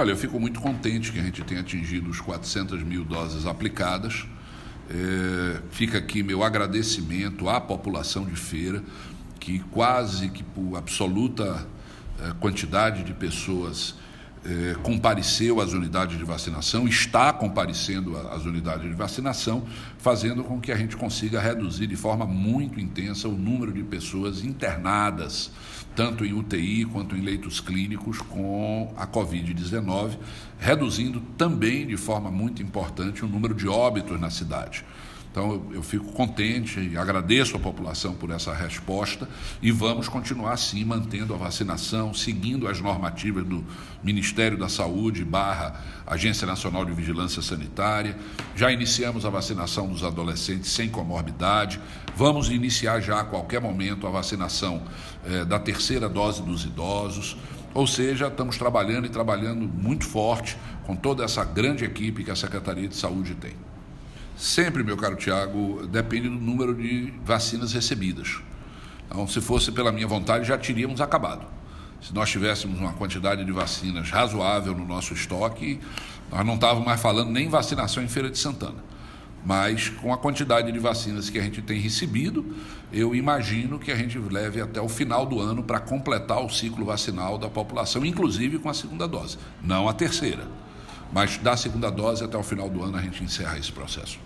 Olha, eu fico muito contente que a gente tenha atingido os 400 mil doses aplicadas. É, fica aqui meu agradecimento à população de feira, que quase que por absoluta é, quantidade de pessoas é, compareceu às unidades de vacinação, está comparecendo às unidades de vacinação, fazendo com que a gente consiga reduzir de forma muito intensa o número de pessoas internadas, tanto em UTI quanto em leitos clínicos, com a Covid-19, reduzindo também de forma muito importante o número de óbitos na cidade. Então eu, eu, fico contente e agradeço a população por essa resposta e vamos continuar assim mantendo a vacinação, seguindo as normativas do Ministério da Saúde barra Agência Nacional de Vigilância Sanitária. Já iniciamos a vacinação dos adolescentes sem comorbidade. Vamos iniciar já a qualquer momento a vacinação eh, da terceira dose dos idosos. Ou seja, estamos trabalhando e trabalhando muito forte com toda essa grande equipe que a Secretaria de Saúde tem. Sempre, meu caro Tiago, depende do número de vacinas recebidas. Então, se fosse pela minha vontade, já teríamos acabado. Se nós tivéssemos uma quantidade de vacinas razoável no nosso estoque, nós não estávamos mais falando nem vacinação em Feira de Santana. Mas com a quantidade de vacinas que a gente tem recebido, eu imagino que a gente leve até o final do ano para completar o ciclo vacinal da população, inclusive com a segunda dose, não a terceira. Mas da segunda dose até o final do ano a gente encerra esse processo.